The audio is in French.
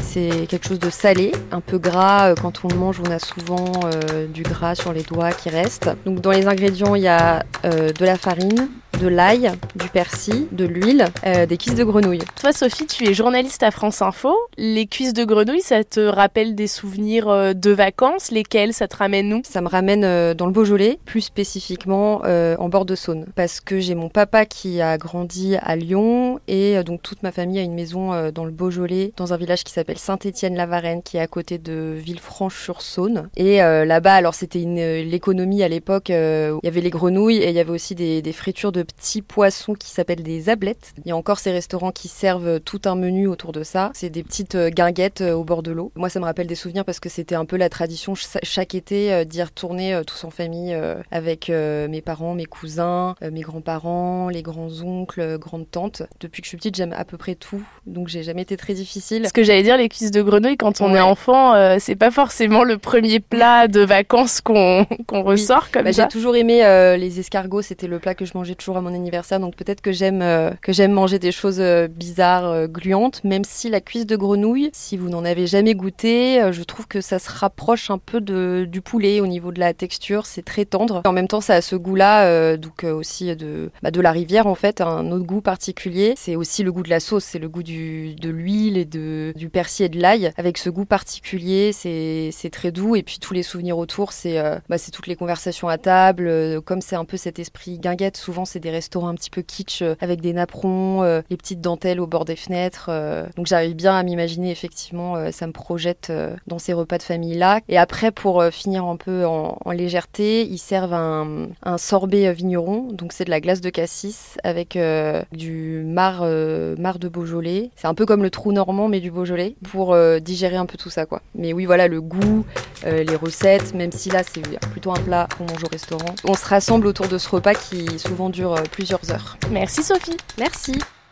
C'est quelque chose de salé, un peu gras. Euh, Quand on le mange, on a souvent euh, du gras sur les doigts qui reste. Donc dans les ingrédients, il y a euh, de la farine, de l'ail, du persil, de l'huile, euh, des cuisses de grenouille. Toi, Sophie, tu es journaliste à France Info. Les cuisses de grenouille, ça te rappelle des souvenirs euh, de vacances? Lesquels? Ça te ramène où? Ça me ramène euh, dans le Beaujolais, plus spécifiquement euh, en bord de Saône, parce que j'ai mon papa qui a grandi à Lyon et donc toute ma famille a une maison dans le Beaujolais, dans un village qui s'appelle Saint-Étienne-la-Varenne, qui est à côté de Villefranche-sur-Saône. Et euh, là-bas, alors c'était l'économie à l'époque, il y avait les grenouilles et il y avait aussi des, des fritures de petits poissons qui s'appellent des ablettes. Il y a encore ces restaurants qui servent tout un menu autour de ça. C'est des petites euh, guinguettes euh, au bord de l'eau. Moi, ça me rappelle des souvenirs parce que c'était un peu la tradition ch- chaque été euh, d'y retourner tous en famille avec mes parents, mes cousins, mes grands-parents, les grands-oncles, grandes-tantes. Depuis que je suis petite, j'aime à peu près tout, donc j'ai jamais été très difficile. Ce que j'allais dire, les cuisses de grenouille, quand on Ouais. est enfant, euh, c'est pas forcément le premier plat de vacances qu'on ressort comme Bah, ça. j'ai toujours aimé euh, les escargots, c'était le plat que je mangeais toujours à mon anniversaire, donc peut-être que j'aime euh, que j'aime manger des choses euh, bizarres, euh, gluantes, même si la cuisse de grenouille, si vous n'en avez jamais goûté, je trouve que ça se rapproche un peu de, du poulet au niveau de la texture, c'est très tendre. En même temps, ça a ce goût-là, donc aussi de, bah, de la rivière en fait, un autre goût particulier. C'est aussi le goût de la sauce, c'est le goût du, de l'huile et de, du persil et de l'ail, avec ce goût particulier, c'est très doux, et puis tous les souvenirs autour, c'est bah, c'est toutes les conversations à table, comme c'est un peu cet esprit guinguette, souvent c'est des restaurants un petit peu kitsch, euh, avec des napperons, euh, les petites dentelles au bord des fenêtres, euh, donc j'arrive bien à m'imaginer effectivement, ça me projette dans ces repas de famille-là. Et après, pour finir un peu en, légèreté, ils servent un, sorbet vigneron, donc c'est de la glace de cassis avec du mar, de Beaujolais. C'est un peu comme le trou normand, mais du Beaujolais, pour digérer un peu tout ça, quoi. Mais oui, voilà, le goût, les recettes, même si là, c'est plutôt un plat qu'on mange au restaurant. On se rassemble autour de ce repas qui souvent dure plusieurs heures. Merci Sophie. Merci